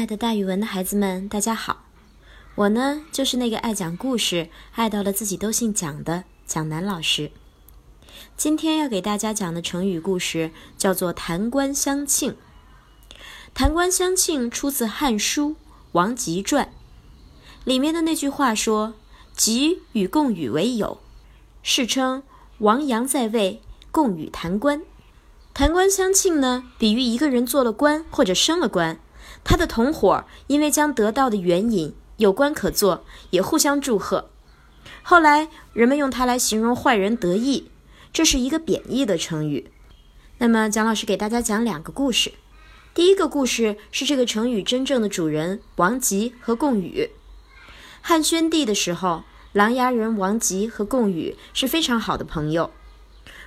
亲爱的大语文的孩子们，大家好！我呢，就是那个爱讲故事、爱到了自己都姓蒋的蒋楠老师。今天要给大家讲的成语故事叫做“弹冠相庆”。弹冠相庆出自《汉书·王吉传》，里面的那句话说：“吉与贡与为友，世称王阳在位，贡与弹冠。”弹冠相庆呢，比喻一个人做了官或者升了官。他的同伙因为将得到的援引有官可做，也互相祝贺。后来人们用它来形容坏人得意，这是一个贬义的成语。那么蒋老师给大家讲两个故事。第一个故事是这个成语真正的主人王吉和贡禹。汉宣帝的时候，琅琊人王吉和贡禹是非常好的朋友。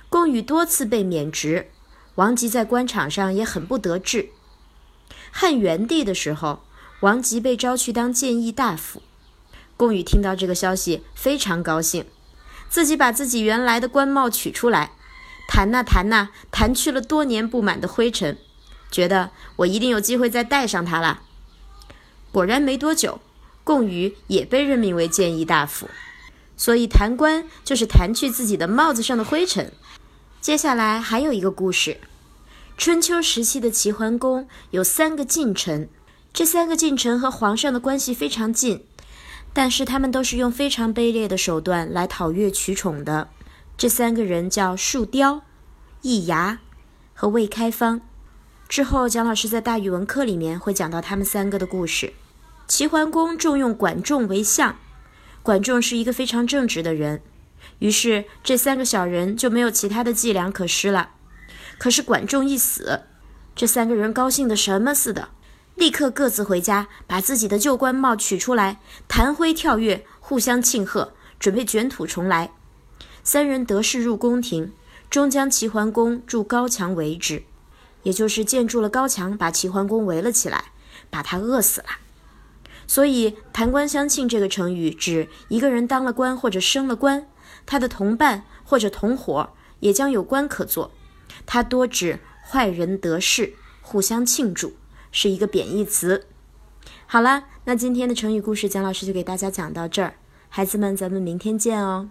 贡禹多次被免职，王吉在官场上也很不得志。汉元帝的时候，王吉被招去当谏议大夫。贡宇听到这个消息，非常高兴，自己把自己原来的官帽取出来，弹呐弹呐，弹去了多年不满的灰尘，觉得我一定有机会再戴上它了。果然没多久，贡宇也被任命为谏议大夫，所以弹冠就是弹去自己的帽子上的灰尘。接下来还有一个故事。春秋时期的齐桓公有三个近臣，这三个近臣和皇上的关系非常近，但是他们都是用非常卑劣的手段来讨悦取宠的。这三个人叫树雕、易牙和魏开方。之后，蒋老师在大语文课里面会讲到他们三个的故事。齐桓公重用管仲为相，管仲是一个非常正直的人，于是这三个小人就没有其他的伎俩可施了。可是管仲一死，这三个人高兴的什么似的，立刻各自回家，把自己的旧官帽取出来，弹灰跳跃，互相庆贺，准备卷土重来。三人得势入宫廷，终将齐桓公筑高墙围之，也就是建筑了高墙，把齐桓公围了起来，把他饿死了。所以“弹冠相庆”这个成语指一个人当了官或者升了官，他的同伴或者同伙也将有官可做。它多指坏人得势，互相庆祝，是一个贬义词。好了，那今天的成语故事，蒋老师就给大家讲到这儿。孩子们，咱们明天见哦。